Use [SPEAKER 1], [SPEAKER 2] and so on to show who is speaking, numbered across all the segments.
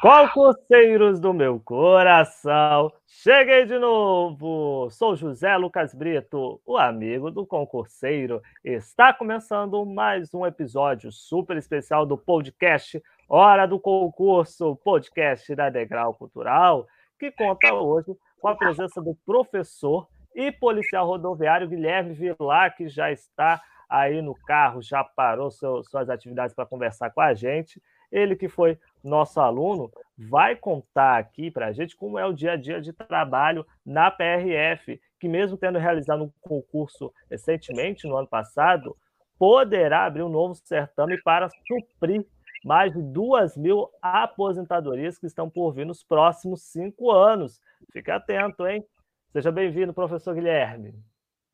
[SPEAKER 1] Concurseiros do meu coração, cheguei de novo! Sou José Lucas Brito, o amigo do concurseiro. Está começando mais um episódio super especial do podcast Hora do Concurso, podcast da Degrau Cultural, que conta hoje com a presença do professor e policial rodoviário Guilherme Vilar, que já está aí no carro, já parou seu, suas atividades para conversar com a gente. Ele que foi nosso aluno, vai contar aqui para a gente como é o dia a dia de trabalho na PRF, que mesmo tendo realizado um concurso recentemente, no ano passado, poderá abrir um novo certame para suprir mais de duas mil aposentadorias que estão por vir nos próximos cinco anos. Fique atento, hein? Seja bem-vindo, professor Guilherme.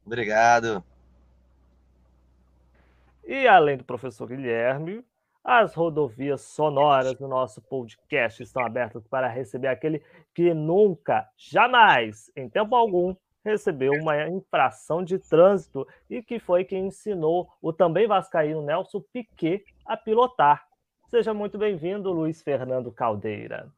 [SPEAKER 2] Obrigado.
[SPEAKER 1] E além do professor Guilherme, as rodovias sonoras do nosso podcast estão abertas para receber aquele que nunca, jamais, em tempo algum, recebeu uma infração de trânsito e que foi quem ensinou o também vascaíno Nelson Piquet a pilotar. Seja muito bem-vindo, Luiz Fernando Caldeira.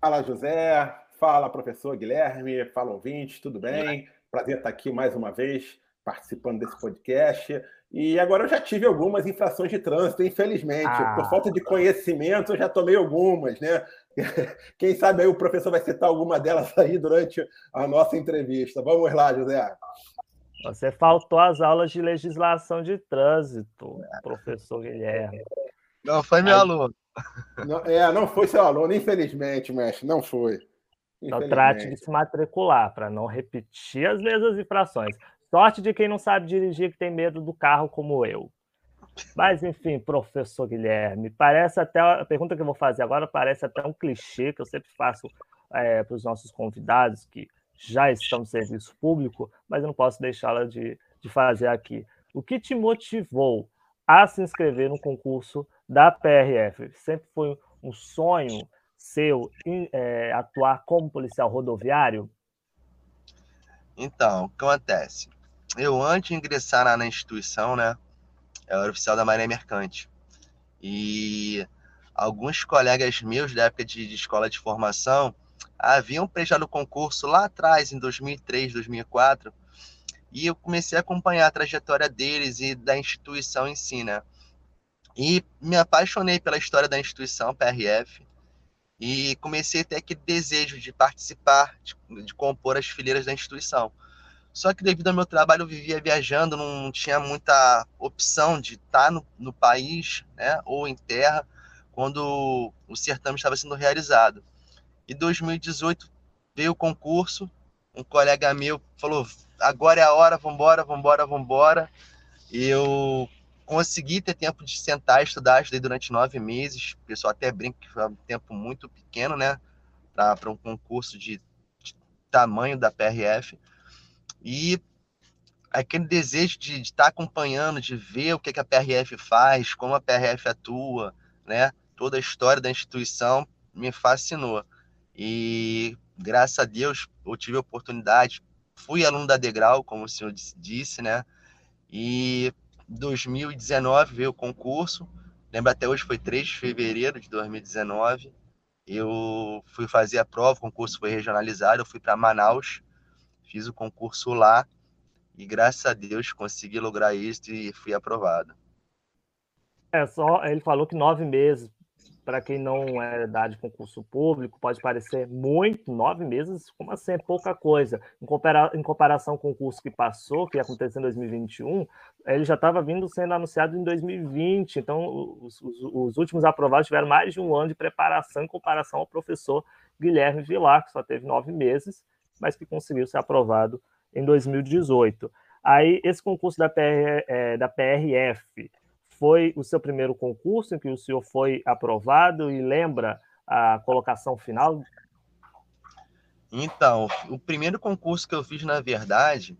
[SPEAKER 3] Fala, José. Fala, professor Guilherme. Fala, ouvinte. Tudo bem? Prazer estar aqui mais uma vez participando desse podcast. E agora eu já tive algumas infrações de trânsito, infelizmente. Ah. Por falta de conhecimento, eu já tomei algumas, né? Quem sabe aí o professor vai citar alguma delas aí durante a nossa entrevista. Vamos lá, José.
[SPEAKER 1] Você faltou às aulas de legislação de trânsito, professor Guilherme.
[SPEAKER 2] Não foi meu aí, aluno.
[SPEAKER 3] Não, é, não foi seu aluno, infelizmente, mestre, não foi.
[SPEAKER 1] Então trate de se matricular para não repetir as mesmas infrações. Sorte de quem não sabe dirigir, que tem medo do carro como eu. Mas, enfim, professor Guilherme, parece até. A pergunta que eu vou fazer agora parece até um clichê que eu sempre faço é, para os nossos convidados que já estão no serviço público, mas eu não posso deixá-la de, de fazer aqui. O que te motivou a se inscrever no concurso da PRF? Sempre foi um sonho seu é, atuar como policial rodoviário?
[SPEAKER 2] Então, o que acontece? Eu antes de ingressar na, instituição, né, eu era oficial da Marinha Mercante. E alguns colegas meus da época de, de escola de formação haviam prestado concurso lá atrás, em 2003, 2004, e eu comecei a acompanhar a trajetória deles e da instituição em si, né? E me apaixonei pela história da instituição PRF e comecei a ter aquele desejo de participar, de, de compor as fileiras da instituição. Só que devido ao meu trabalho eu vivia viajando, não tinha muita opção de estar no, no país, né, ou em terra, quando o certame estava sendo realizado. Em 2018 veio o concurso, um colega meu falou: agora é a hora, vambora, vambora, vambora. E eu consegui ter tempo de sentar e estudar, estudei durante nove meses. O pessoal até brinca que foi um tempo muito pequeno, né, para um concurso de, de tamanho da PRF. E aquele desejo de, estar tá acompanhando, de ver o que, que a PRF faz, como a PRF atua, né? Toda a história da instituição me fascinou. E graças a Deus eu tive a oportunidade, fui aluno da Degrau, como o senhor disse, né? E 2019 veio o concurso, lembro até hoje foi 3 de fevereiro de 2019. Eu fui fazer a prova, o concurso foi regionalizado, eu fui para Manaus fiz o concurso lá e graças a Deus consegui lograr isso e fui aprovado.
[SPEAKER 1] É só, ele falou que nove meses, para quem não é da de concurso público, pode parecer muito, nove meses, como assim, é pouca coisa. Em, compara em comparação com o curso que passou, que ia acontecer em 2021, ele já estava vindo sendo anunciado em 2020, então os, os, os, últimos aprovados tiveram mais de um ano de preparação em comparação ao professor Guilherme Vilar, que só teve nove meses, mas que conseguiu ser aprovado em 2018. Aí, esse concurso da, PR, é, da PRF foi o seu primeiro concurso em que o senhor foi aprovado e lembra a colocação final?
[SPEAKER 2] Então, o primeiro concurso que eu fiz, na verdade,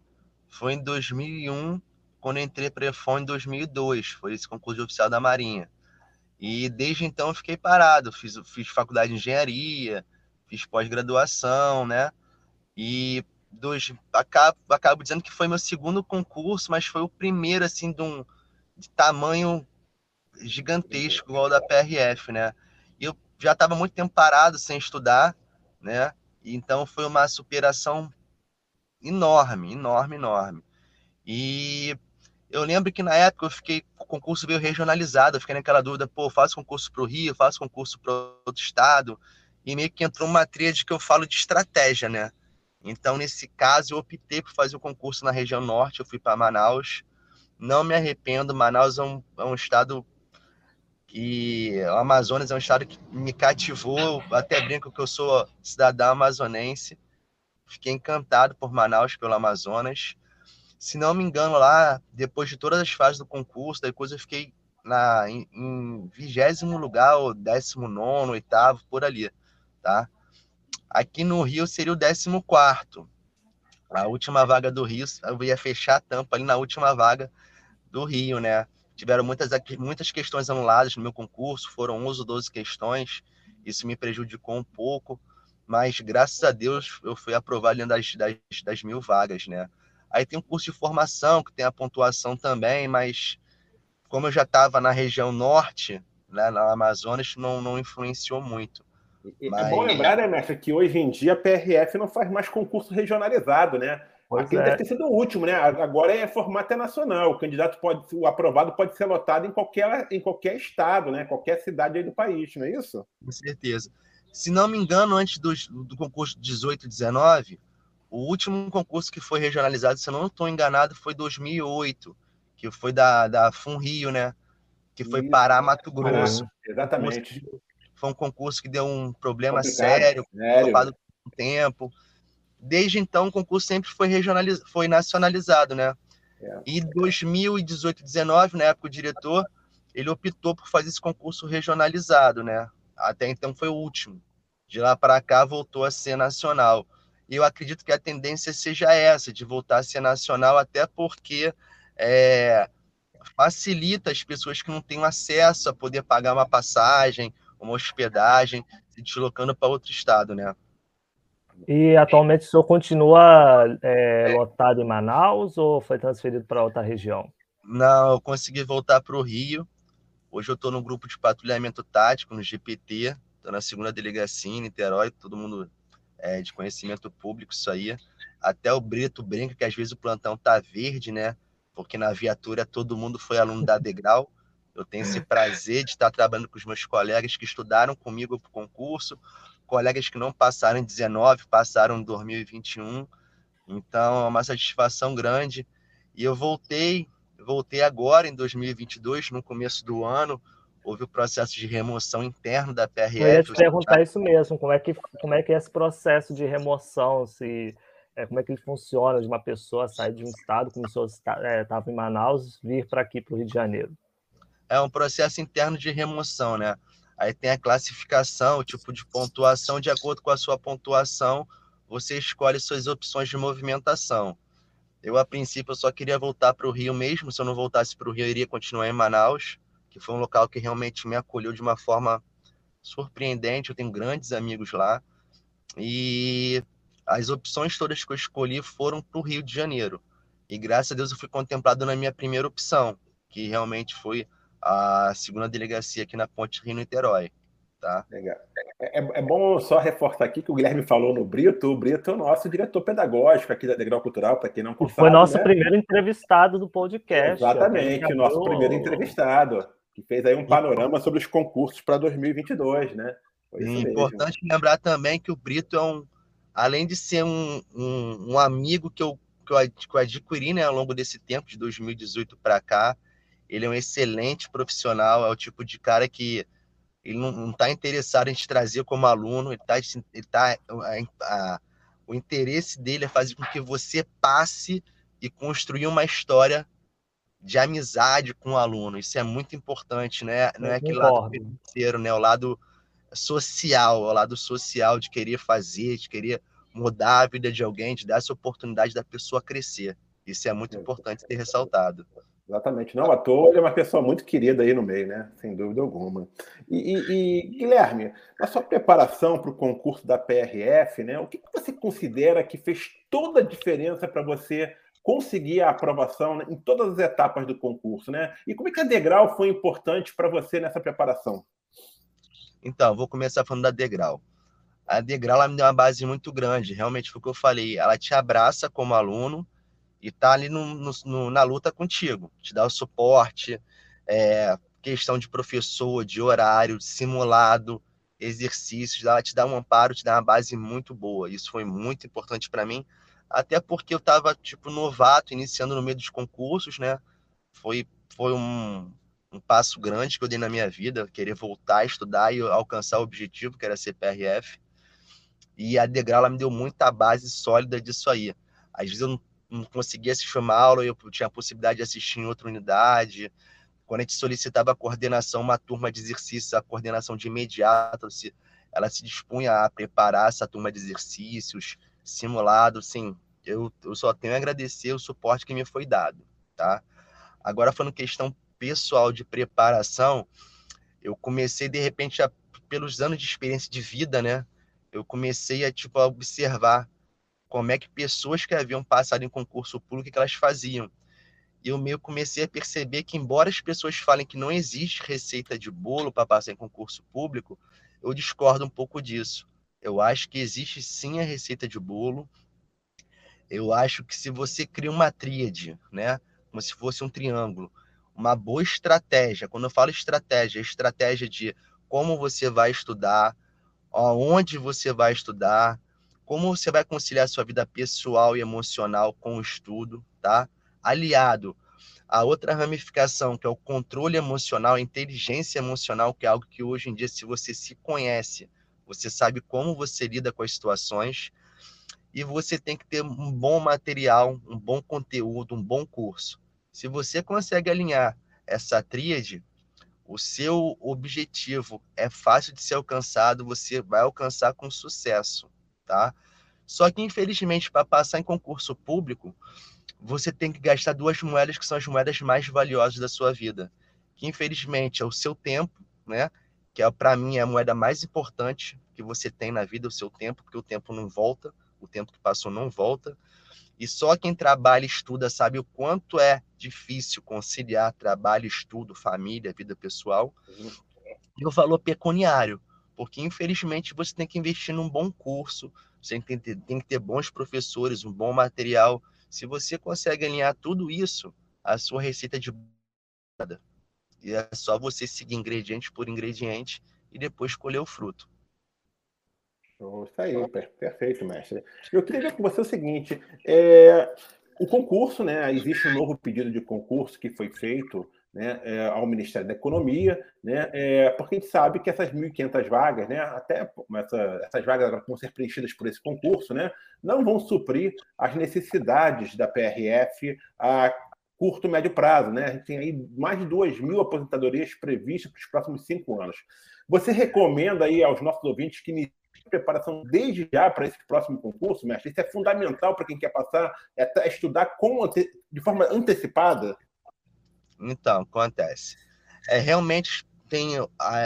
[SPEAKER 2] foi em 2001, quando entrei para EFON em 2002. Foi esse concurso de oficial da Marinha. E desde então eu fiquei parado. Fiz, fiz faculdade de engenharia, fiz pós-graduação, né? E acabo, acabo dizendo que foi meu segundo concurso, mas foi o primeiro, assim, de um de tamanho gigantesco, igual da PRF, né? Eu já estava muito tempo parado, sem estudar, né? Então foi uma superação enorme, enorme, enorme. E eu lembro que na época eu fiquei, o concurso veio regionalizado, eu fiquei naquela dúvida, pô, faço concurso para o Rio, faço concurso para outro estado, e meio que entrou uma tríade que eu falo de estratégia, né? Então, nesse caso, eu optei por fazer o concurso na região norte, eu fui para Manaus. Não me arrependo, Manaus é um, é um estado que. O Amazonas é um estado que me cativou, até brinco que eu sou cidadão amazonense. Fiquei encantado por Manaus, pelo Amazonas. Se não me engano, lá, depois de todas as fases do concurso, da coisa, eu fiquei na, em vigésimo lugar, ou décimo nono, oitavo, por ali, tá? Aqui no Rio seria o 14. A última vaga do Rio, eu ia fechar a tampa ali na última vaga do Rio, né? Tiveram muitas, muitas questões anuladas no meu concurso, foram 11 ou 12 questões, isso me prejudicou um pouco, mas graças a Deus eu fui aprovado dentro das, das, das mil vagas, né? Aí tem um curso de formação que tem a pontuação também, mas como eu já estava na região norte, né, na Amazonas, não, não influenciou muito.
[SPEAKER 3] Mas... É bom lembrar, né, mestre, que hoje em dia a PRF não faz mais concurso regionalizado, né? Pois Aquele é. deve ter sido o último, né? Agora é formato nacional. O candidato pode, o aprovado pode ser lotado em qualquer, em qualquer estado, né? Qualquer cidade aí do país, não é isso?
[SPEAKER 2] Com certeza. Se não me engano, antes do, do concurso 18 19, o último concurso que foi regionalizado, se eu não estou enganado, foi 2008, que foi da, da FUNRIO, né? Que foi isso. Pará, Mato Grosso. Ah,
[SPEAKER 3] exatamente
[SPEAKER 2] foi um concurso que deu um problema sério, ocupado um tempo. Desde então, o concurso sempre foi regionaliz... foi nacionalizado, né? É. E 2018, 19, na época o diretor, ele optou por fazer esse concurso regionalizado, né? Até então foi o último. De lá para cá voltou a ser nacional. E eu acredito que a tendência seja essa, de voltar a ser nacional, até porque é, facilita as pessoas que não têm acesso a poder pagar uma passagem uma hospedagem, se deslocando para outro estado, né?
[SPEAKER 1] E atualmente o senhor continua é, lotado em Manaus ou foi transferido para outra região?
[SPEAKER 2] Não, eu consegui voltar para o Rio. Hoje eu estou no grupo de patrulhamento tático, no GPT. Estou na segunda delegacia em Niterói, todo mundo é de conhecimento público isso aí. Até o Brito brinca que às vezes o plantão tá verde, né? Porque na viatura todo mundo foi aluno da Degrau. Eu tenho esse prazer de estar trabalhando com os meus colegas que estudaram comigo para o concurso, colegas que não passaram em 19, passaram em 2021. Então, é uma satisfação grande. E eu voltei, voltei agora em 2022, no começo do ano, houve o processo de remoção interno da PRF. Eu
[SPEAKER 1] ia te perguntar isso mesmo, como é que, como é, que é esse processo de remoção, se, é, como é que ele funciona de uma pessoa sair de um estado, como se estava é, em Manaus, vir para aqui, para o Rio de Janeiro?
[SPEAKER 2] É um processo interno de remoção, né? Aí tem a classificação, o tipo de pontuação, de acordo com a sua pontuação, você escolhe suas opções de movimentação. Eu, a princípio, eu só queria voltar para o Rio mesmo. Se eu não voltasse para o Rio, eu iria continuar em Manaus, que foi um local que realmente me acolheu de uma forma surpreendente. Eu tenho grandes amigos lá. E as opções todas que eu escolhi foram para o Rio de Janeiro. E graças a Deus eu fui contemplado na minha primeira opção, que realmente foi a segunda delegacia aqui na Ponte Rio-Niterói. Tá?
[SPEAKER 3] Legal. É, é, é, bom só reforçar aqui que o Guilherme falou no Brito. O Brito é o nosso diretor pedagógico aqui da Degrau Cultural, para quem não
[SPEAKER 1] conhece. Foi nosso né? primeiro entrevistado do podcast.
[SPEAKER 3] Exatamente, o nosso primeiro entrevistado, que fez aí um panorama sobre os concursos para 2022, né?
[SPEAKER 2] É importante lembrar também que o Brito é um, além de ser um, um, um amigo que eu, que eu, que eu adquiri né, ao longo desse tempo, de 2018 para cá, ele é um excelente profissional, é o tipo de cara que ele não está interessado em te trazer como aluno, ele está. Ele tá a, a, o interesse dele é fazer com que você passe e construir uma história de amizade com o aluno. Isso é muito importante, né? Não é aquele lado financeiro, né? O lado social, o lado social de querer fazer, de querer mudar a vida de alguém, de dar essa oportunidade da pessoa crescer. Isso é muito importante ser ressaltado.
[SPEAKER 3] Exatamente. Não à toa, ele é uma pessoa muito querida aí no meio, né? Sem dúvida alguma. E, e, e Guilherme, na sua preparação para o concurso da PRF, né, o que você considera que fez toda a diferença para você conseguir a aprovação em todas as etapas do concurso, né? E como é que a Degrau foi importante para você nessa preparação?
[SPEAKER 2] Então, vou começar falando da Degrau. A Degrau ela me deu uma base muito grande, realmente foi o que eu falei. Ela te abraça como aluno, e tá ali no, no, na luta contigo, te dá o suporte, é, questão de professor, de horário, simulado, exercícios, ela te dá um amparo, te dá uma base muito boa. Isso foi muito importante para mim, até porque eu estava tipo novato, iniciando no meio dos concursos, né? Foi foi um, um passo grande que eu dei na minha vida, querer voltar a estudar e alcançar o objetivo que era ser PRF. E a Degrau ela me deu muita base sólida disso aí. Às vezes eu não conseguia assistir uma aula, eu tinha a possibilidade de assistir em outra unidade. Quando a gente solicitava a coordenação, uma turma de exercícios, a coordenação de imediato, ela se dispunha a preparar essa turma de exercícios, simulado, sim. Eu, eu só tenho a agradecer o suporte que me foi dado, tá? Agora, falando questão pessoal de preparação, eu comecei, de repente, a, pelos anos de experiência de vida, né? Eu comecei a, tipo, a observar como é que pessoas que haviam passado em concurso público, que elas faziam. E eu meio comecei a perceber que, embora as pessoas falem que não existe receita de bolo para passar em concurso público, eu discordo um pouco disso. Eu acho que existe sim a receita de bolo. Eu acho que se você cria uma tríade, né, como se fosse um triângulo, uma boa estratégia. Quando eu falo estratégia, é estratégia de como você vai estudar, aonde você vai estudar, como você vai conciliar sua vida pessoal e emocional com o estudo, tá? Aliado a outra ramificação, que é o controle emocional, a inteligência emocional, que é algo que hoje em dia, se você se conhece, você sabe como você lida com as situações, e você tem que ter um bom material, um bom conteúdo, um bom curso. Se você consegue alinhar essa tríade, o seu objetivo é fácil de ser alcançado, você vai alcançar com sucesso tá? Só que, infelizmente, para passar em concurso público, você tem que gastar duas moedas que são as moedas mais valiosas da sua vida. Que, infelizmente, é o seu tempo, né? Que é, para mim, é a moeda mais importante que você tem na vida, o seu tempo, porque o tempo não volta, o tempo que passou não volta. E só quem trabalha e estuda sabe o quanto é difícil conciliar trabalho, estudo, família, vida pessoal. E o valor pecuniário, porque infelizmente você tem que investir num bom curso, você tem que, ter, tem que ter bons professores, um bom material. Se você consegue alinhar tudo isso, a sua receita de e é só você seguir ingrediente por ingrediente e depois colher o fruto.
[SPEAKER 3] Isso aí, perfeito, mestre. Eu queria ver com você o seguinte: é, o concurso, né? Existe um novo pedido de concurso que foi feito né, é, ao Ministério da Economia, né, é, porque a gente sabe que essas 1.500 vagas, né, até essa, essas vagas vão ser preenchidas por esse concurso, né, não vão suprir as necessidades da PRF a curto, médio prazo. Né? A gente tem aí mais de 2 mil aposentadorias previstas para os próximos cinco anos. Você recomenda aí aos nossos ouvintes que iniciem preparação desde já para esse próximo concurso, mestre? Isso é fundamental para quem quer passar, é estudar com, de forma antecipada?
[SPEAKER 2] Então, acontece. É, realmente tem,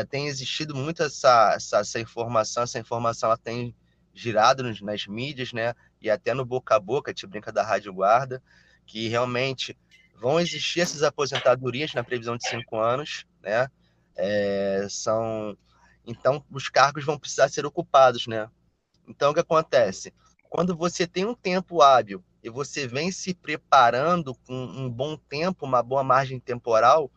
[SPEAKER 2] tem existido muito essa, essa, essa informação, essa informação ela tem girado nos, nas mídias, né? E até no boca a boca, te brinca da Rádio Guarda, que realmente vão existir essas aposentadorias na previsão de cinco anos, né? É, são então os cargos vão precisar ser ocupados, né? Então o que acontece? Quando você tem um tempo hábil e você vem se preparando com um bom tempo, uma boa margem temporal,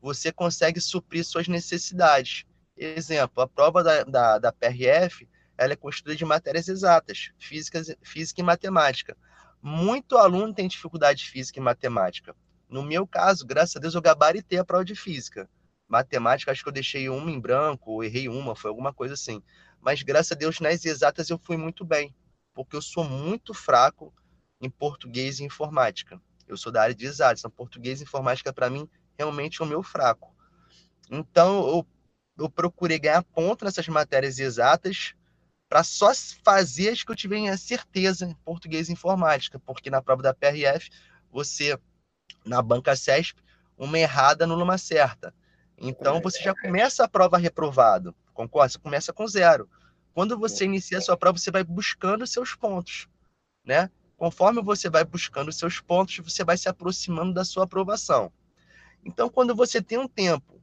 [SPEAKER 2] você consegue suprir suas necessidades. Exemplo, a prova da, da, da PRF ela é construída de matérias exatas, física, física e matemática. Muito aluno tem dificuldade de física e matemática. No meu caso, graças a Deus, eu gabaritei a prova de física. Matemática, acho que eu deixei uma em branco, errei uma, foi alguma coisa assim. Mas graças a Deus, nas exatas eu fui muito bem, porque eu sou muito fraco em português e informática. Eu sou da área de exatas, então português e informática para mim realmente é o meu fraco. Então eu, eu procurei ganhar ponto nessas matérias exatas para só fazer as que eu tivesse certeza em português e informática, porque na prova da PRF você, na banca CESP, uma errada anula uma certa. Então, você já começa a prova reprovado, concorda? Você começa com zero. Quando você inicia a sua prova, você vai buscando seus pontos, né? Conforme você vai buscando seus pontos, você vai se aproximando da sua aprovação. Então, quando você tem um tempo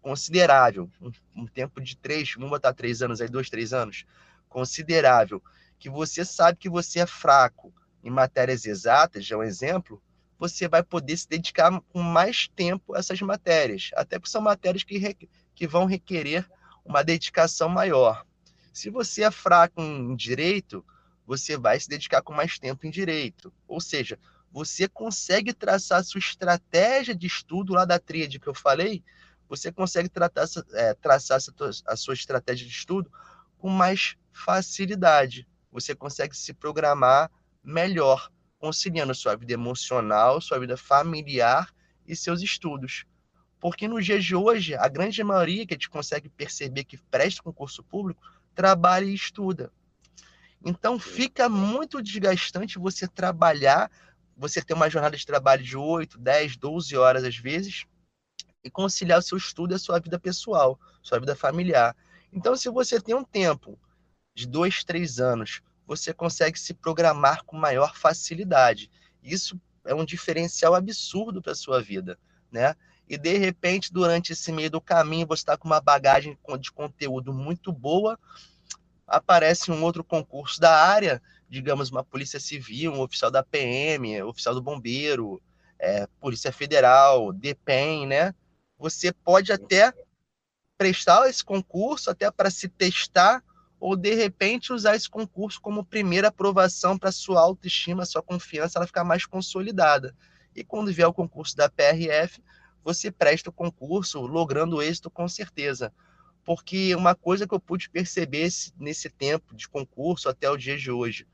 [SPEAKER 2] considerável, um, um tempo de três, vamos botar três anos aí, dois, três anos, considerável, que você sabe que você é fraco em matérias exatas, já é um exemplo, você vai poder se dedicar com mais tempo a essas matérias, até porque são matérias que, que vão requerer uma dedicação maior. Se você é fraco em direito, você vai se dedicar com mais tempo em direito. Ou seja, você consegue traçar a sua estratégia de estudo lá da tríade que eu falei, você consegue tratar, é, traçar a sua estratégia de estudo com mais facilidade. Você consegue se programar melhor, conciliando sua vida emocional, sua vida familiar e seus estudos. Porque nos dias de hoje, a grande maioria que a gente consegue perceber que presta concurso público trabalha e estuda. Então fica muito desgastante você trabalhar, você ter uma jornada de trabalho de 8, 10, 12 horas às vezes, e conciliar o seu estudo e a sua vida pessoal, sua vida familiar. Então, se você tem um tempo de dois, três anos, você consegue se programar com maior facilidade. Isso é um diferencial absurdo para a sua vida, né? E de repente, durante esse meio do caminho, você está com uma bagagem de conteúdo muito boa, aparece um outro concurso da área, digamos, uma polícia civil, um oficial da PM, oficial do bombeiro, é, Polícia Federal, DPEM, né? Você pode até prestar esse concurso, até para se testar, ou de repente usar esse concurso como primeira aprovação para sua autoestima, sua confiança, ela ficar mais consolidada. E quando vier o concurso da PRF, você presta o concurso, logrando êxito com certeza porque uma coisa que eu pude perceber nesse tempo de concurso até o dia de hoje,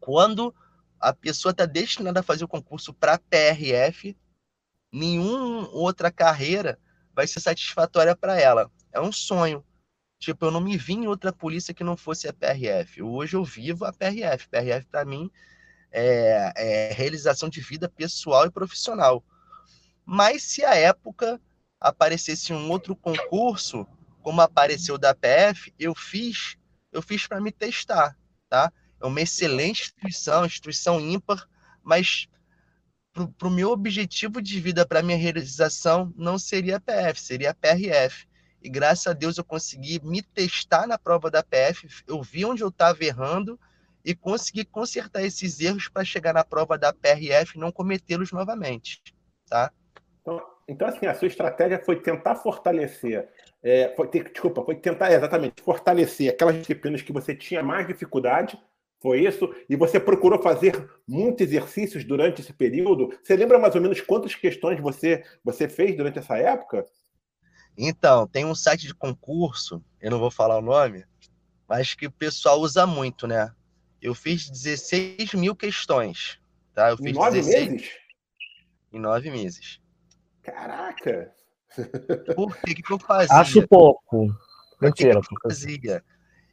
[SPEAKER 2] quando a pessoa está destinada a fazer o concurso para PRF, nenhuma outra carreira vai ser satisfatória para ela. É um sonho. Tipo, eu não me vi em outra polícia que não fosse a PRF. Hoje eu vivo a PRF. PRF, para mim, é, é realização de vida pessoal e profissional. Mas se a época aparecesse um outro concurso, como apareceu da PF, eu fiz, eu fiz para me testar, tá? É uma excelente instituição, instituição ímpar, mas para o meu objetivo de vida, para minha realização, não seria a PF, seria a PRF. E graças a Deus eu consegui me testar na prova da PF, eu vi onde eu estava errando e consegui consertar esses erros para chegar na prova da PRF e não cometê-los novamente, tá?
[SPEAKER 3] Então, assim, a sua estratégia foi tentar fortalecer, é, foi ter, desculpa, foi tentar exatamente fortalecer aquelas disciplinas que você tinha mais dificuldade, foi isso? E você procurou fazer muitos exercícios durante esse período? Você lembra mais ou menos quantas questões você, você fez durante essa época?
[SPEAKER 2] Então, tem um site de concurso, eu não vou falar o nome, mas que o pessoal usa muito, né? Eu fiz 16 mil questões. Tá? Eu fiz
[SPEAKER 3] em nove 16... meses?
[SPEAKER 2] Em nove meses.
[SPEAKER 3] Caraca!
[SPEAKER 2] Por que, que eu fazia?
[SPEAKER 1] Acho pouco. Mentira.
[SPEAKER 2] Que que eu fazia?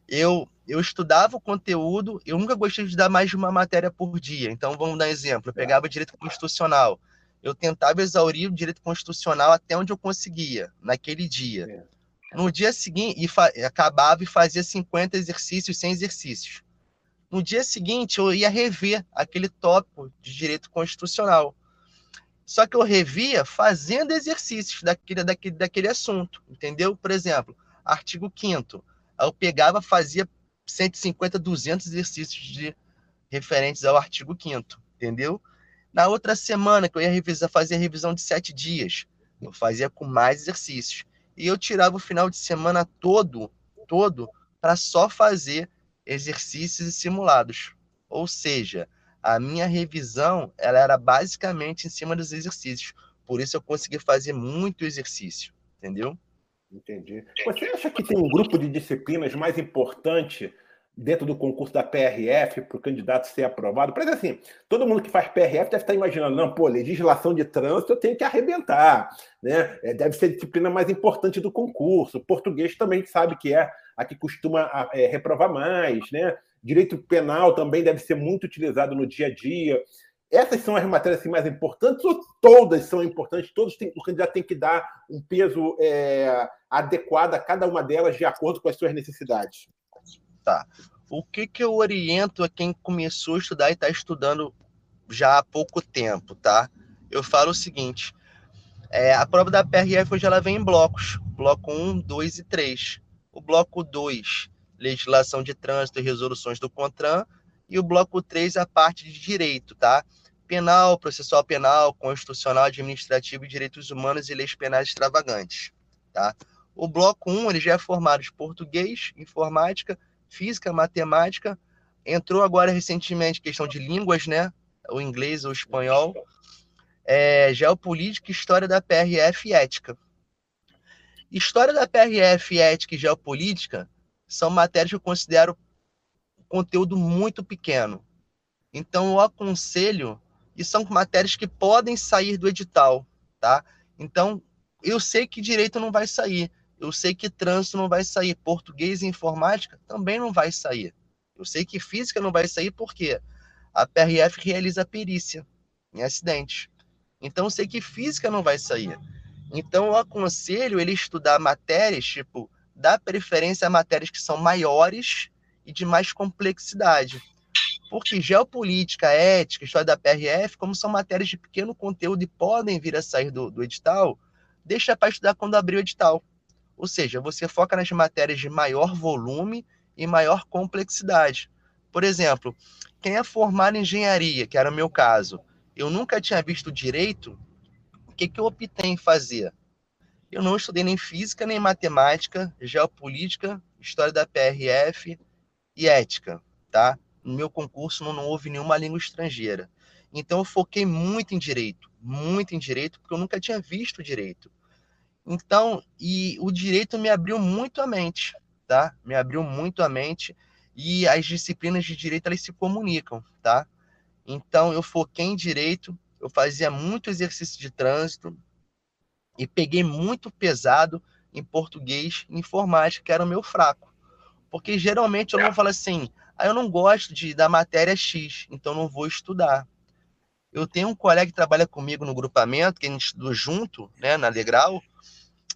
[SPEAKER 2] Eu, eu estudava o conteúdo, eu nunca gostei de dar mais de uma matéria por dia. Então, vamos dar um exemplo. Eu pegava direito constitucional. Eu tentava exaurir o direito constitucional até onde eu conseguia, naquele dia. É. No dia seguinte, e acabava e fazia 50 exercícios, 100 exercícios. No dia seguinte, eu ia rever aquele tópico de direito constitucional. Só que eu revia fazendo exercícios daquele, daquele, daquele assunto, entendeu? Por exemplo, artigo 5 eu pegava, fazia 150, 200 exercícios de referentes ao artigo 5 entendeu? Na outra semana que eu ia revisar, fazer a revisão de sete dias, eu fazia com mais exercícios. E eu tirava o final de semana todo, todo, para só fazer exercícios e simulados. Ou seja, a minha revisão ela era basicamente em cima dos exercícios. Por isso eu consegui fazer muito exercício, entendeu?
[SPEAKER 3] Entendi. Você acha que tem um grupo de disciplinas mais importante dentro do concurso da PRF para o candidato ser aprovado? Por exemplo, assim, todo mundo que faz PRF deve estar imaginando, não, pô, legislação de trânsito eu tenho que arrebentar, né? É, deve ser a disciplina mais importante do concurso. Português também sabe que é a que costuma é, reprovar mais, né? Direito penal também deve ser muito utilizado no dia a dia. essas são as matérias assim, mais importantes ou todas são importantes? Todos têm, o candidato tem que dar um peso é, adequado a cada uma delas de acordo com as suas necessidades.
[SPEAKER 2] Tá. O que, que eu oriento a quem começou a estudar e está estudando já há pouco tempo, tá? Eu falo o seguinte: é, a prova da PRF hoje ela vem em blocos, bloco 1, 2 e 3. O bloco 2, legislação de trânsito e resoluções do CONTRAN, e o bloco 3, a parte de direito, tá? Penal, processual penal, constitucional, administrativo e direitos humanos e leis penais extravagantes, tá? O bloco 1, ele já é formado de português, informática, física, matemática, entrou agora recentemente questão de línguas, né? O inglês, o espanhol, é, geopolítica, história da PRF e ética. História da PRF, ética e geopolítica são matérias que eu considero conteúdo muito pequeno. Então, eu aconselho, e são matérias que podem sair do edital, tá? Então, eu sei que direito não vai sair, eu sei que trânsito não vai sair, português e informática também não vai sair. Eu sei que física não vai sair porque a PRF realiza perícia em acidente. Então, eu sei que física não vai sair. Então, eu aconselho ele estudar matérias, tipo, dar preferência a matérias que são maiores e de mais complexidade. Porque geopolítica, ética, história da PRF, como são matérias de pequeno conteúdo e podem vir a sair do, do edital, deixa para estudar quando abrir o edital. Ou seja, você foca nas matérias de maior volume e maior complexidade. Por exemplo, quem é formado em engenharia, que era o meu caso, eu nunca tinha visto direito, o que, que eu optei em fazer? Eu não estudei nem física, nem matemática, geopolítica, história da PRF, e ética, tá? No meu concurso não, não houve nenhuma língua estrangeira. Então eu foquei muito em direito, muito em direito, porque eu nunca tinha visto direito. Então, e o direito me abriu muito a mente, tá? Me abriu muito a mente e as disciplinas de direito elas se comunicam, tá? Então eu foquei em direito, eu fazia muito exercício de trânsito e peguei muito pesado em português e informática, que era o meu fraco. Porque geralmente eu não falo assim, ah, eu não gosto de, da matéria X, então não vou estudar. Eu tenho um colega que trabalha comigo no grupamento, que a gente estudou junto, né, na Legral,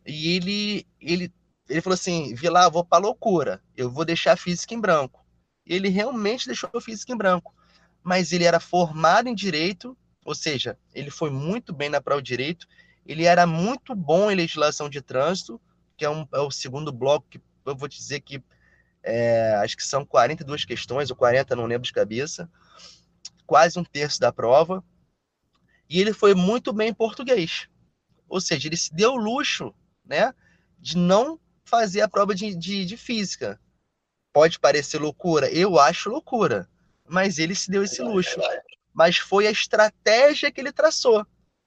[SPEAKER 2] e ele, ele, ele falou assim, Vila, vou para loucura, eu vou deixar a física em branco. Ele realmente deixou a física em branco, mas ele era formado em direito, ou seja, ele foi muito bem na prova de direito, ele era muito bom em legislação de trânsito, que é, um, é o segundo bloco que eu vou dizer que é, acho que são 42 questões, ou 40, não lembro de cabeça, quase um terço da prova. E ele foi muito bem em português. Ou seja, ele se deu o luxo né, de não fazer a prova de, de, de física. Pode parecer loucura, eu acho loucura, mas ele se deu esse luxo. Mas foi a estratégia que ele traçou.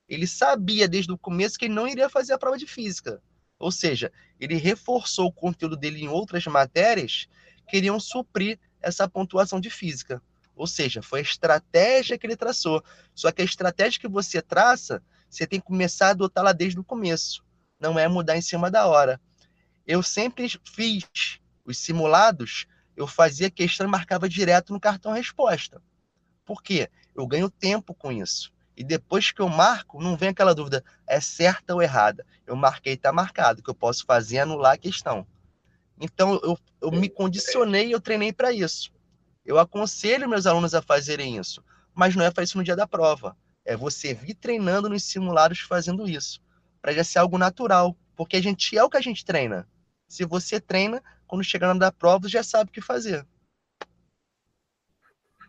[SPEAKER 2] Ele sabia desde o começo que ele não iria fazer a prova de física. Ou seja, ele reforçou o conteúdo dele em outras matérias que iriam suprir essa pontuação de física. Ou seja, foi a estratégia que ele traçou. Só que a estratégia que você traça, você tem que começar a adotá-la desde o começo. Não é mudar em cima da hora. Eu sempre fiz os simulados, eu fazia questão e marcava direto no cartão resposta. Por quê? Eu ganho tempo com isso. E depois que eu marco, não vem aquela dúvida, é certa ou errada. Eu marquei, está marcado, que eu posso fazer anular a questão. Então, eu, eu me condicionei e eu treinei para isso. Eu aconselho meus alunos a fazerem isso, mas não é para isso no dia da prova. É você vir treinando nos simulados fazendo isso, para já ser algo natural, porque a gente é o que a gente treina. Se você treina, quando chegar na da prova, você já sabe o que fazer.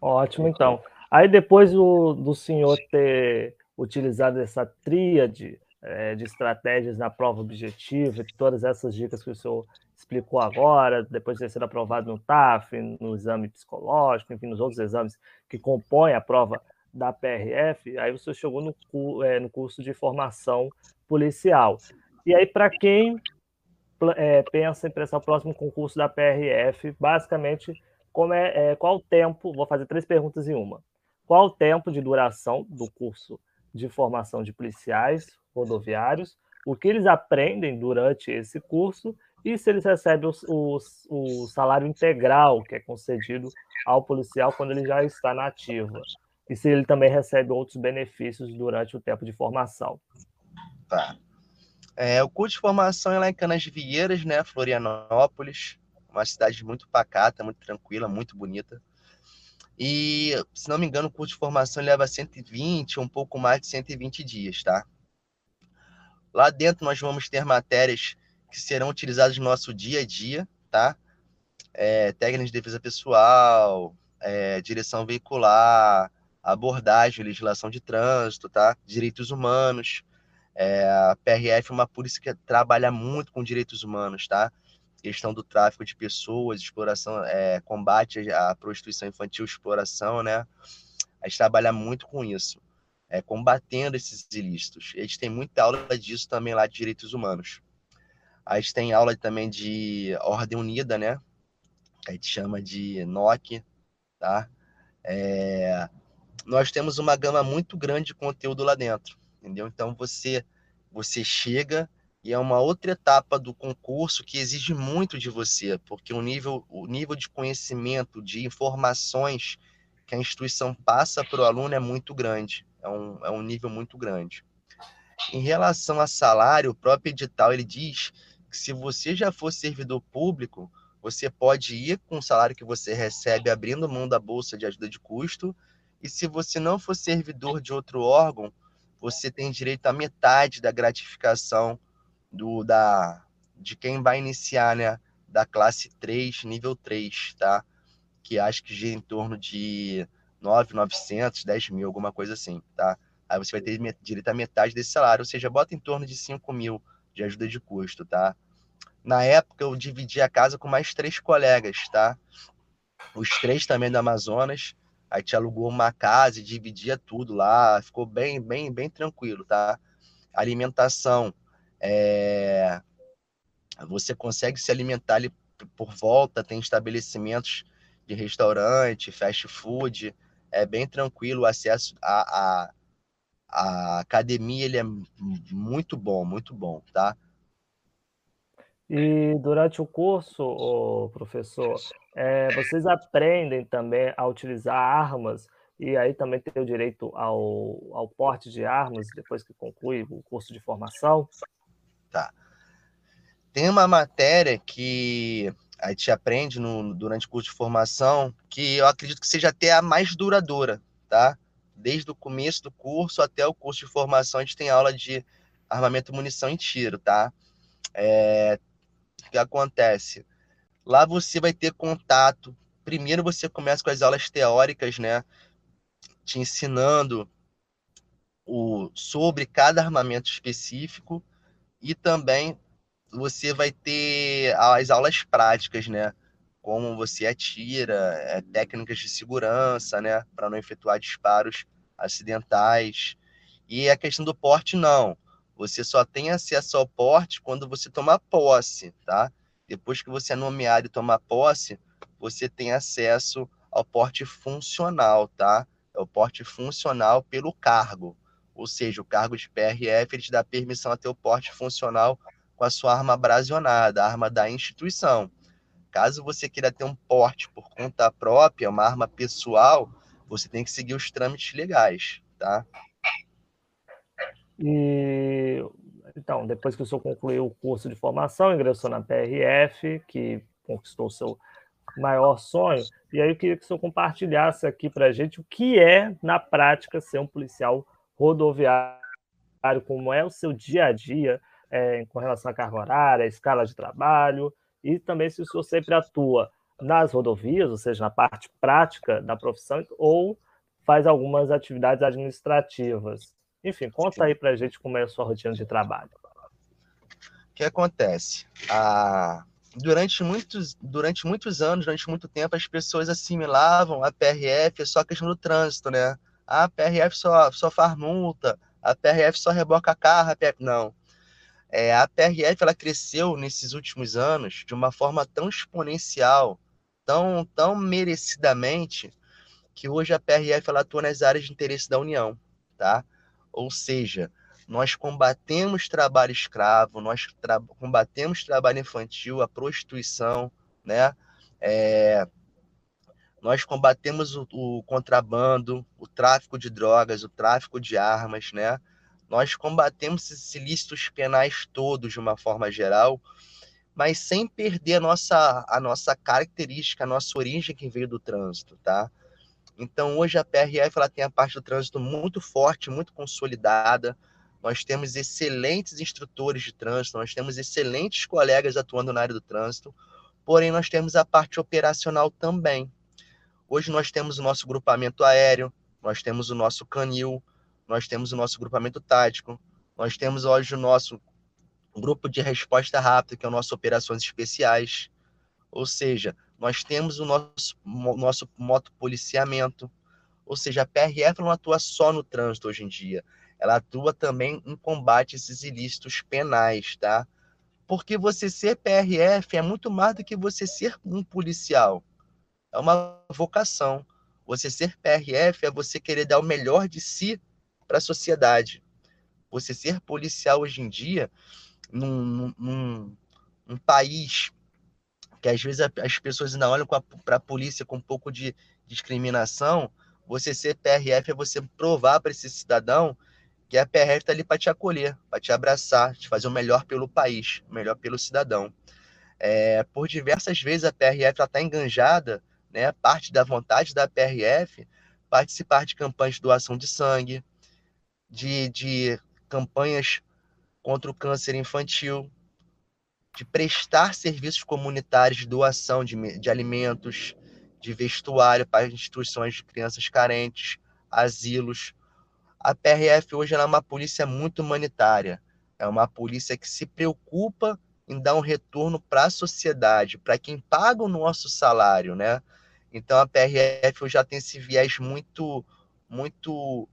[SPEAKER 1] Ótimo, então. Aí depois do, do senhor ter utilizado essa tríade é, de estratégias na prova objetiva, todas essas dicas que o senhor explicou agora, depois de ter sido aprovado no TAF, no exame psicológico, enfim, nos outros exames que compõem a prova da PRF, aí o senhor chegou no, é, no curso de formação policial. E aí, para quem é, pensa em prestar o próximo concurso da PRF, basicamente, como é, é, qual o tempo? Vou fazer três perguntas em uma qual o tempo de duração do curso de formação de policiais rodoviários, o que eles aprendem durante esse curso e se eles recebem o, o, o salário integral que é concedido ao policial quando ele já está na ativa. e se ele também recebe outros benefícios durante o tempo de formação.
[SPEAKER 2] Tá. É, o curso de formação é lá em Canasvieiras, né, Florianópolis, uma cidade muito pacata, muito tranquila, muito bonita. E, se não me engano, o curso de formação leva 120, um pouco mais de 120 dias, tá? Lá dentro nós vamos ter matérias que serão utilizadas no nosso dia a dia, tá? É, técnicas de defesa pessoal, é, direção veicular, abordagem, legislação de trânsito, tá? Direitos humanos. É, a PRF é uma polícia que trabalha muito com direitos humanos, tá? Questão do tráfico de pessoas, exploração, é, combate à prostituição infantil, exploração, né? A gente trabalha muito com isso, é, combatendo esses ilícitos. A gente tem muita aula disso também lá de direitos humanos. A gente tem aula também de Ordem Unida, né? a gente chama de NOC, tá? É, nós temos uma gama muito grande de conteúdo lá dentro, entendeu? Então você você chega e é uma outra etapa do concurso que exige muito de você, porque o nível o nível de conhecimento, de informações que a instituição passa para o aluno é muito grande, é um, é um nível muito grande. Em relação a salário, o próprio edital ele diz que se você já for servidor público, você pode ir com o salário que você recebe abrindo mão da bolsa de ajuda de custo, e se você não for servidor de outro órgão, você tem direito à metade da gratificação do da de quem vai iniciar, né, da classe 3, nível 3, tá? Que acho que gira em torno de 9,900, 10 mil, alguma coisa assim, tá? Aí você vai ter direito à metade desse salário, ou seja, bota em torno de 5 mil de ajuda de custo, tá? Na época, eu dividi a casa com mais três colegas, tá? Os três também do Amazonas. A gente alugou uma casa e dividia tudo lá. Ficou bem, bem, bem tranquilo, tá? Alimentação. É... Você consegue se alimentar ali por volta, tem estabelecimentos de restaurante, fast food. É bem tranquilo o acesso à, academia, ele é muito bom, muito bom, tá?
[SPEAKER 1] E durante o curso, professor, é, vocês aprendem também a utilizar armas e aí também tem o direito ao, ao porte de armas depois que conclui o curso de formação?
[SPEAKER 2] Tá. Tem uma matéria que a gente aprende no, durante o curso de formação que eu acredito que seja até a mais duradoura, tá? Desde o começo do curso até o curso de formação, a gente tem aula de armamento, munição e tiro, tá? É, o que acontece? Lá você vai ter contato. Primeiro você começa com as aulas teóricas, né? Te ensinando o, sobre cada armamento específico e também você vai ter as aulas práticas, né? Como você atira, é, técnicas de segurança, né? Para não efetuar disparos acidentais. E a questão do porte, não. Você só tem acesso ao porte quando você toma posse, tá? Depois que você é nomeado e toma posse, você tem acesso ao porte funcional, tá? É o porte funcional pelo cargo. Ou seja, o cargo de PRF ele te dá permissão a ter o porte funcional com a sua arma abrasionada, a arma da instituição. Caso você queira ter um porte por conta própria, uma arma pessoal, você tem que seguir os trâmites legais, tá?
[SPEAKER 1] E então, depois que o senhor concluiu o curso de formação, ingressou na PRF, que conquistou o seu maior sonho. E aí eu queria que o senhor compartilhasse aqui para a gente o que é, na prática, ser um policial rodoviário, como é o seu dia a dia é, com relação à carga horária, à escala de trabalho, e também se o senhor sempre atua nas rodovias, ou seja, na parte prática da profissão, ou faz algumas atividades administrativas. Enfim, conta aí para a gente como é a sua rotina de trabalho.
[SPEAKER 2] O que acontece? Ah, durante, muitos, durante muitos anos, durante muito tempo, as pessoas assimilavam a PRF só a questão do trânsito, né? A PRF só, só faz multa, a PRF só reboca carro, a PRF... não. É, a PRF ela cresceu nesses últimos anos de uma forma tão exponencial, tão, tão merecidamente, que hoje a PRF ela atua nas áreas de interesse da União, tá? Ou seja, nós combatemos trabalho escravo, nós tra combatemos trabalho infantil, a prostituição, né? É... Nós combatemos o, o contrabando, o tráfico de drogas, o tráfico de armas, né? Nós combatemos esses ilícitos penais todos de uma forma geral, mas sem perder a nossa, a nossa característica, a nossa origem que veio do trânsito, tá? Então, hoje a PRF ela tem a parte do trânsito muito forte, muito consolidada. Nós temos excelentes instrutores de trânsito, nós temos excelentes colegas atuando na área do trânsito, porém, nós temos a parte operacional também. Hoje nós temos o nosso grupamento aéreo, nós temos o nosso canil, nós temos o nosso grupamento tático, nós temos hoje o nosso grupo de resposta rápida, que é o nosso Operações Especiais. Ou seja, nós temos o nosso, nosso motopoliciamento. Ou seja, a PRF não atua só no trânsito hoje em dia, ela atua também em combate a esses ilícitos penais, tá? Porque você ser PRF é muito mais do que você ser um policial é uma vocação. Você ser PRF é você querer dar o melhor de si para a sociedade. Você ser policial hoje em dia, num, num, num país que às vezes as pessoas ainda olham para a polícia com um pouco de discriminação, você ser PRF é você provar para esse cidadão que a PRF está ali para te acolher, para te abraçar, te fazer o melhor pelo país, o melhor pelo cidadão. É, por diversas vezes a PRF está enganjada né, parte da vontade da PRF, participar de campanhas de doação de sangue, de, de campanhas contra o câncer infantil, de prestar serviços comunitários de doação de, de alimentos, de vestuário para instituições de crianças carentes, asilos. A PRF hoje é uma polícia muito humanitária, é uma polícia que se preocupa em dar um retorno para a sociedade, para quem paga o nosso salário, né? Então a PRF já tem esse viés muito, muito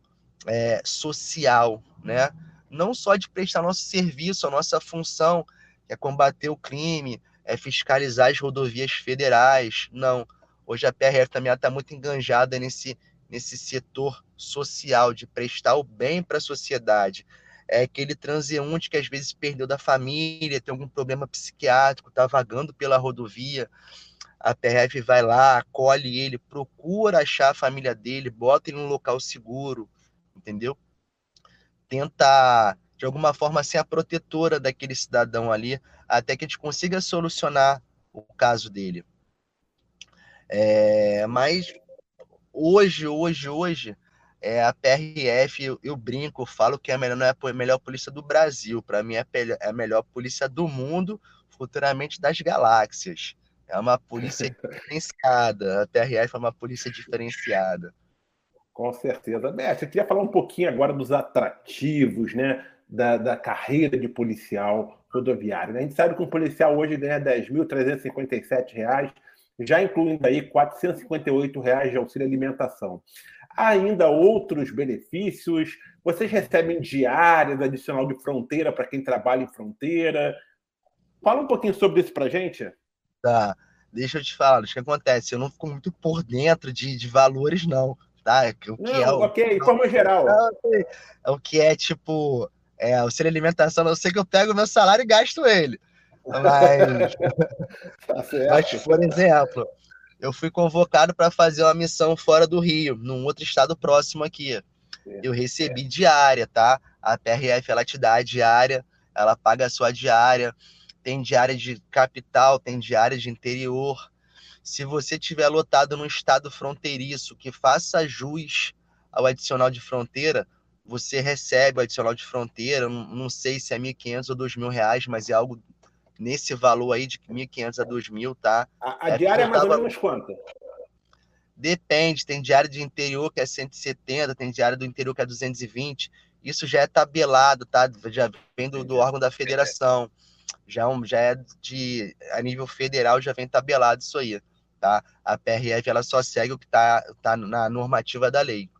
[SPEAKER 2] é, social, né? Não só de prestar nosso serviço, a nossa função, que é combater o crime, é fiscalizar as rodovias federais. Não. Hoje a PRF também está muito enganjada nesse, nesse setor social, de prestar o bem para a sociedade. É aquele transeunte que às vezes perdeu da família, tem algum problema psiquiátrico, está vagando pela rodovia a PRF vai lá, acolhe ele, procura achar a família dele, bota ele num local seguro, entendeu? Tenta, de alguma forma, ser a protetora daquele cidadão ali, até que a gente consiga solucionar o caso dele. É, mas hoje, hoje, hoje, é, a PRF, eu, eu, brinco, falo que é a melhor, não é a melhor polícia do Brasil, para mim é, é a melhor polícia do mundo, futuramente das galáxias. É uma polícia diferenciada. A PRF é uma polícia diferenciada.
[SPEAKER 3] Com certeza. Mestre, eu queria falar um pouquinho agora dos atrativos, né? Da, da carreira de policial rodoviário. Né? A gente sabe que um policial hoje ganha R$ 10.357, já incluindo aí 458 reais de auxílio alimentação. Há ainda outros benefícios? Vocês recebem diárias adicional de fronteira para quem trabalha em fronteira? Fala um pouquinho sobre isso para gente.
[SPEAKER 2] Tá. Deixa eu te falar, o que acontece? Eu não fico muito por dentro de, de valores, não. Tá?
[SPEAKER 3] O que não, é o, ok, de forma geral.
[SPEAKER 2] É o que é tipo. É, o ser alimentação, eu sei que eu pego o meu salário e gasto ele. Mas, tá mas por exemplo, eu fui convocado para fazer uma missão fora do Rio, num outro estado próximo aqui. Eu recebi diária, tá? A PRF ela te dá a diária, ela paga a sua diária tem diária de capital, tem diária de interior. Se você tiver lotado num estado fronteiriço que faça jus ao adicional de fronteira, você recebe o adicional de fronteira, não, não sei se é 1.500 ou 2.000 reais, mas é algo nesse valor aí de 1.500 a 2.000, tá?
[SPEAKER 3] A, a é diária é mais tava... ou menos quanto?
[SPEAKER 2] Depende, tem diária de interior que é 170, tem diária do interior que é 220. Isso já é tabelado, tá? Já vem do, do órgão da federação é já é de a nível federal já vem tabelado isso aí, tá? A PRF ela só segue o que está tá na normativa da lei.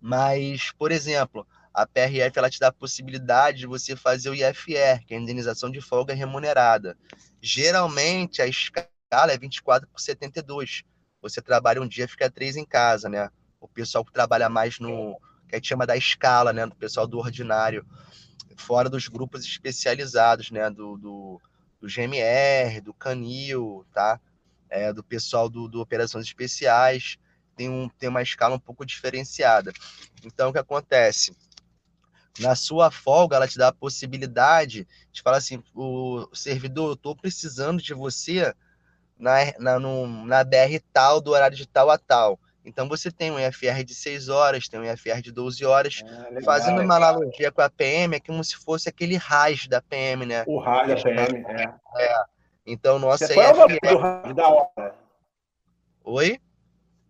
[SPEAKER 2] Mas, por exemplo, a PRF ela te dá a possibilidade de você fazer o IFR, que é a indenização de folga remunerada. Geralmente a escala é 24 por 72. Você trabalha um dia, fica três em casa, né? O pessoal que trabalha mais no que a gente chama da escala, né? O pessoal do ordinário fora dos grupos especializados, né? Do, do, do GMR, do Canil, tá? é, do pessoal do, do Operações Especiais, tem, um, tem uma escala um pouco diferenciada. Então, o que acontece? Na sua folga, ela te dá a possibilidade de falar assim: o servidor, eu estou precisando de você na, na, no, na BR tal, do horário de tal a tal. Então você tem um IFR de 6 horas, tem um IFR de 12 horas, legal, fazendo uma analogia com a PM, é como se fosse aquele RAS da PM, né?
[SPEAKER 3] O RAS da PM, é.
[SPEAKER 2] é. Então, nossa
[SPEAKER 3] Qual é o valor do RAS da hora?
[SPEAKER 2] Oi?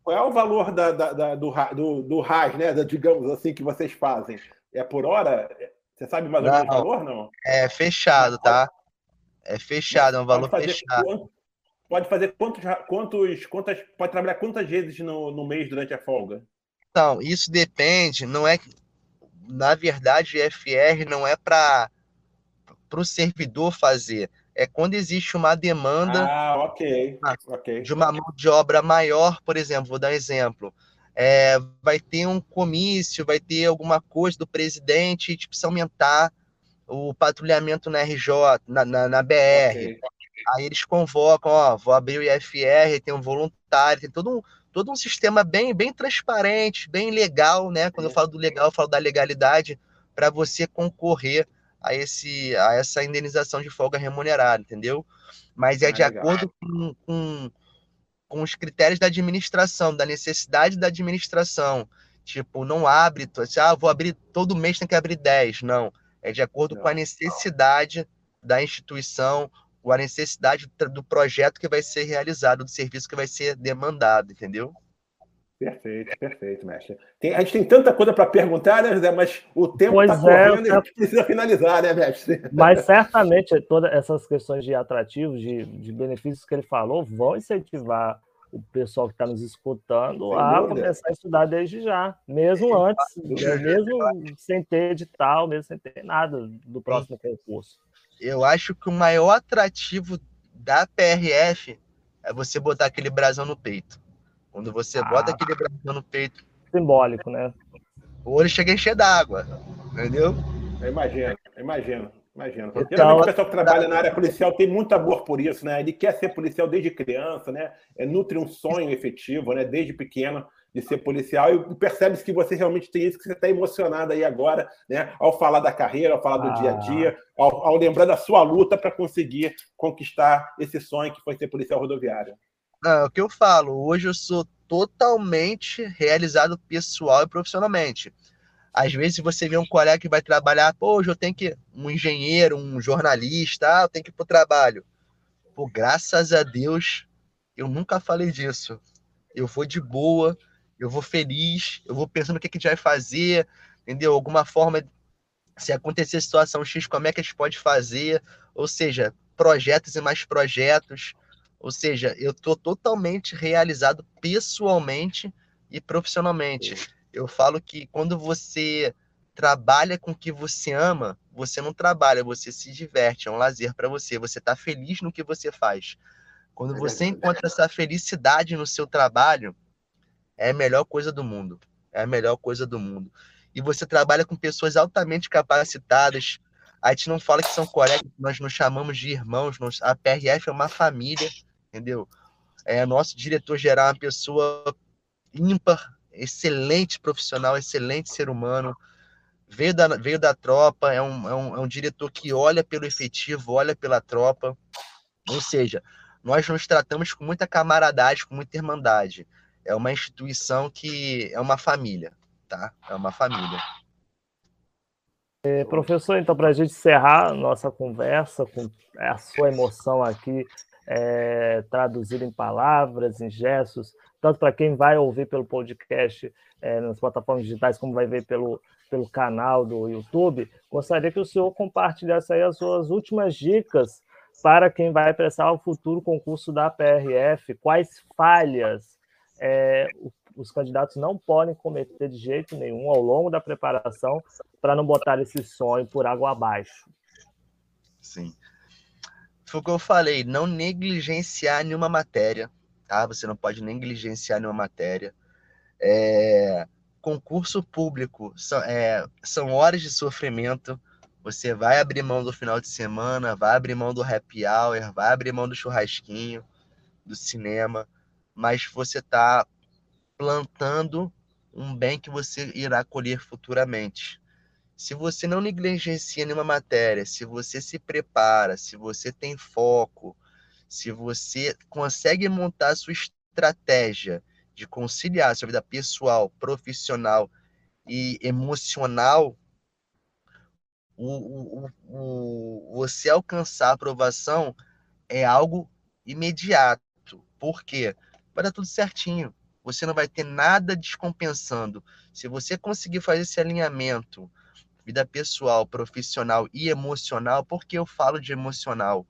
[SPEAKER 3] Qual é o valor da, da, da do, do, do RAS, né? Da, digamos assim, que vocês fazem? É por hora? Você sabe mais ou menos o valor, não?
[SPEAKER 2] É fechado, tá? É fechado, é um valor fechado.
[SPEAKER 3] Pode fazer quantos, quantos, quantas, pode trabalhar quantas vezes no, no mês durante a folga?
[SPEAKER 2] Então, isso depende, não é, na verdade, o FR não é para o servidor fazer, é quando existe uma demanda
[SPEAKER 3] ah, okay.
[SPEAKER 2] Okay. de uma mão de obra maior, por exemplo, vou dar um exemplo. É, vai ter um comício, vai ter alguma coisa do presidente, e gente precisa aumentar o patrulhamento na RJ, na, na, na BR. Okay. Aí eles convocam, ó, vou abrir o IFR, tem um voluntário, tem todo um, todo um sistema bem, bem transparente, bem legal, né? Quando eu falo do legal, eu falo da legalidade para você concorrer a, esse, a essa indenização de folga remunerada, entendeu? Mas é ah, de legal. acordo com, com, com os critérios da administração, da necessidade da administração. Tipo, não abre, assim, ah, vou abrir todo mês, tem que abrir 10. Não. É de acordo não, com a necessidade não. da instituição a necessidade do projeto que vai ser realizado, do serviço que vai ser demandado, entendeu?
[SPEAKER 3] Perfeito, perfeito, mestre. Tem, a gente tem tanta coisa para perguntar, né, José? Mas o tempo está é, correndo e a gente precisa finalizar, né, mestre?
[SPEAKER 1] Mas certamente todas essas questões de atrativos, de, de benefícios que ele falou, vão incentivar o pessoal que está nos escutando sem a dúvida. começar a estudar desde já, mesmo antes, mesmo sem ter edital, mesmo sem ter nada do próximo concurso
[SPEAKER 2] eu acho que o maior atrativo da PRF é você botar aquele brasão no peito. Quando você ah, bota aquele brasão no peito.
[SPEAKER 1] Simbólico, né?
[SPEAKER 2] O olho chega a encher d'água. Entendeu?
[SPEAKER 3] Eu imagino, eu imagino. Imagino. Então, Geralmente o pessoal que trabalha na área policial tem muito amor por isso, né? Ele quer ser policial desde criança, né? É, nutre um sonho efetivo, né? Desde pequeno de ser policial e percebe que você realmente tem isso, que você está emocionado aí agora, né? Ao falar da carreira, ao falar do ah. dia a dia, ao, ao lembrar da sua luta para conseguir conquistar esse sonho que foi ser policial rodoviário.
[SPEAKER 2] É o que eu falo, hoje eu sou totalmente realizado pessoal e profissionalmente. Às vezes você vê um colega que vai trabalhar, pô, hoje eu tenho que. Um engenheiro, um jornalista, ah, eu tenho que ir para o trabalho. Pô, graças a Deus, eu nunca falei disso. Eu vou de boa, eu vou feliz, eu vou pensando o que, que a gente vai fazer, entendeu? Alguma forma, se acontecer situação X, como é que a gente pode fazer? Ou seja, projetos e mais projetos. Ou seja, eu estou totalmente realizado pessoalmente e profissionalmente. Eu falo que quando você trabalha com o que você ama, você não trabalha, você se diverte, é um lazer para você, você está feliz no que você faz. Quando você encontra essa felicidade no seu trabalho, é a melhor coisa do mundo. É a melhor coisa do mundo. E você trabalha com pessoas altamente capacitadas. A gente não fala que são colegas, nós nos chamamos de irmãos. a PRF é uma família, entendeu? É, nosso diretor-geral é uma pessoa ímpar, excelente profissional, excelente ser humano. Veio da, veio da tropa, é um, é, um, é um diretor que olha pelo efetivo, olha pela tropa. Ou seja, nós nos tratamos com muita camaradagem, com muita irmandade é uma instituição que é uma família, tá? É uma família.
[SPEAKER 1] É, professor, então, para a gente encerrar nossa conversa com a sua emoção aqui, é, traduzida em palavras, em gestos, tanto para quem vai ouvir pelo podcast é, nas plataformas digitais, como vai ver pelo, pelo canal do YouTube, gostaria que o senhor compartilhasse aí as suas últimas dicas para quem vai prestar o futuro concurso da PRF, quais falhas é, os candidatos não podem cometer de jeito nenhum ao longo da preparação para não botar esse sonho por água abaixo.
[SPEAKER 2] Sim. Foi o que eu falei, não negligenciar nenhuma matéria, tá? Você não pode negligenciar nenhuma matéria. É, concurso público são, é, são horas de sofrimento. Você vai abrir mão do final de semana, vai abrir mão do happy hour, vai abrir mão do churrasquinho do cinema, mas você está plantando um bem que você irá colher futuramente. Se você não negligencia nenhuma matéria, se você se prepara, se você tem foco, se você consegue montar a sua estratégia de conciliar a sua vida pessoal, profissional e emocional, o, o, o, você alcançar a aprovação é algo imediato. Por quê? Vai dar tudo certinho. Você não vai ter nada descompensando. Se você conseguir fazer esse alinhamento, vida pessoal, profissional e emocional, por que eu falo de emocional?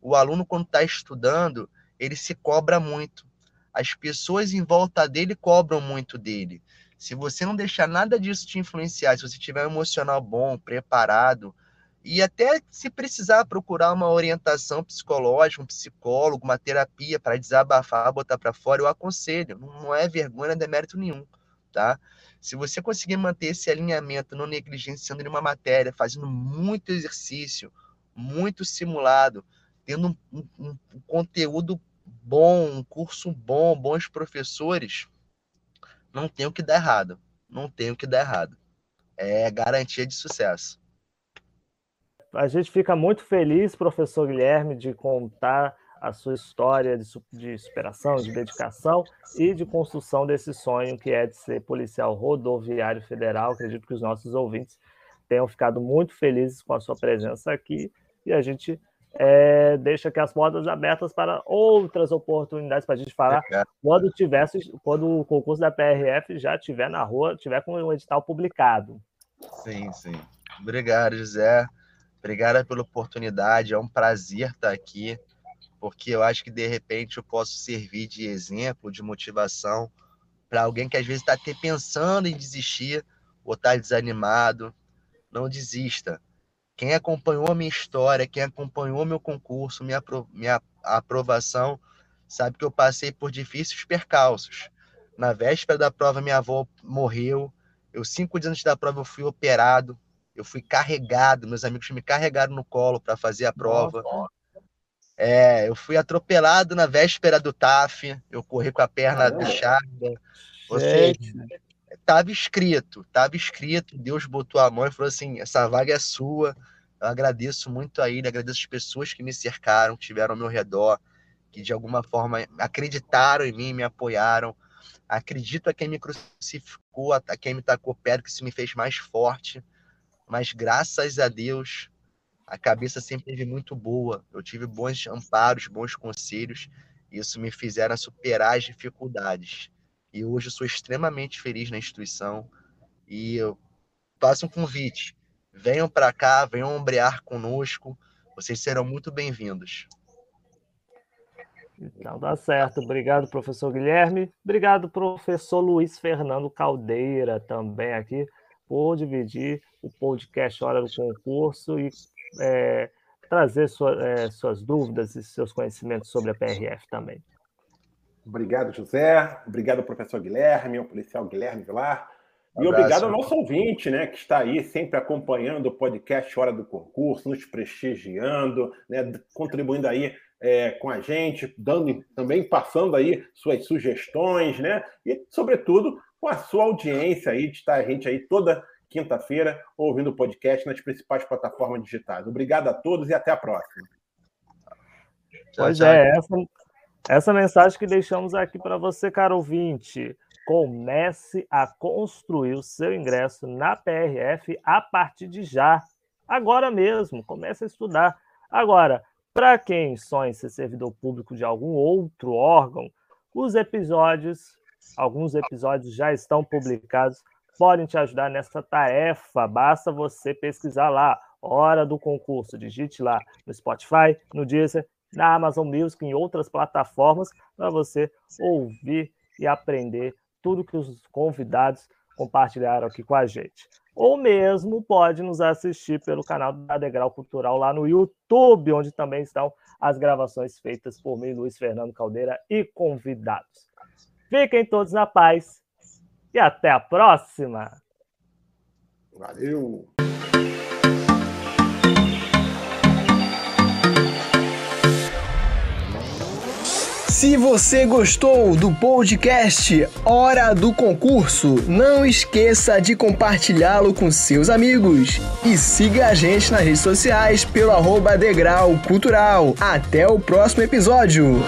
[SPEAKER 2] O aluno, quando está estudando, ele se cobra muito. As pessoas em volta dele cobram muito dele. Se você não deixar nada disso te influenciar, se você tiver um emocional bom, preparado, e até se precisar procurar uma orientação psicológica, um psicólogo, uma terapia para desabafar, botar para fora, eu aconselho. Não é vergonha, não é demérito nenhum, tá? Se você conseguir manter esse alinhamento, não negligenciando nenhuma matéria, fazendo muito exercício, muito simulado, tendo um, um, um conteúdo bom, um curso bom, bons professores, não tem o que dar errado. Não tem o que dar errado. É garantia de sucesso.
[SPEAKER 1] A gente fica muito feliz, professor Guilherme, de contar a sua história de, de superação, de dedicação e de construção desse sonho que é de ser policial rodoviário federal. Acredito que os nossos ouvintes tenham ficado muito felizes com a sua presença aqui e a gente é, deixa aqui as portas abertas para outras oportunidades para a gente falar é, quando tivesse, quando o concurso da PRF já estiver na rua, tiver com o edital publicado.
[SPEAKER 2] Sim, sim. Obrigado, José. Obrigado pela oportunidade. É um prazer estar aqui, porque eu acho que de repente eu posso servir de exemplo, de motivação para alguém que às vezes está até pensando em desistir ou está desanimado. Não desista quem acompanhou a minha história, quem acompanhou meu concurso, minha, minha aprovação, sabe que eu passei por difíceis percalços. Na véspera da prova, minha avó morreu. Eu, cinco dias antes da prova, eu fui operado. Eu fui carregado, meus amigos me carregaram no colo para fazer a prova. É, eu fui atropelado na véspera do TAF. Eu corri com a perna bichada. Ou seja, estava escrito, estava escrito, Deus botou a mão e falou assim: essa vaga é sua. Eu agradeço muito a ele, agradeço as pessoas que me cercaram, que estiveram ao meu redor, que de alguma forma acreditaram em mim, me apoiaram. Acredito a quem me crucificou, a quem me tacou pedra, que isso me fez mais forte. Mas graças a Deus, a cabeça sempre teve muito boa. Eu tive bons amparos, bons conselhos, e isso me fizeram superar as dificuldades. E hoje eu sou extremamente feliz na instituição. E eu faço um convite. Venham para cá, venham ombrear conosco. Vocês serão muito bem-vindos.
[SPEAKER 1] Então dá certo. Obrigado, professor Guilherme. Obrigado, professor Luiz Fernando Caldeira, também aqui, por dividir o podcast Hora do Concurso e é, trazer sua, é, suas dúvidas e seus conhecimentos sobre a PRF também.
[SPEAKER 3] Obrigado, José. Obrigado, professor Guilherme, ao policial Guilherme Vilar. E um obrigado ao nosso ouvinte, né, que está aí sempre acompanhando o podcast Hora do Concurso, nos prestigiando, né, contribuindo aí é, com a gente, dando também passando aí suas sugestões, né, e sobretudo com a sua audiência aí de estar a gente aí toda quinta-feira ouvindo o podcast nas principais plataformas digitais. Obrigado a todos e até a próxima.
[SPEAKER 1] Pois é, essa, essa mensagem que deixamos aqui para você, caro ouvinte. Comece a construir o seu ingresso na PRF a partir de já. Agora mesmo, comece a estudar. Agora, para quem sonha em ser servidor público de algum outro órgão, os episódios, alguns episódios já estão publicados, podem te ajudar nessa tarefa. Basta você pesquisar lá, hora do concurso, digite lá no Spotify, no Deezer na Amazon Music, em outras plataformas, para você ouvir e aprender tudo que os convidados compartilharam aqui com a gente. Ou mesmo pode nos assistir pelo canal da Degrau Cultural lá no YouTube, onde também estão as gravações feitas por mim, Luiz Fernando Caldeira e convidados. Fiquem todos na paz e até a próxima!
[SPEAKER 3] Valeu!
[SPEAKER 4] Se você gostou do podcast Hora do Concurso, não esqueça de compartilhá-lo com seus amigos e siga a gente nas redes sociais pelo arroba Degrau Cultural. Até o próximo episódio!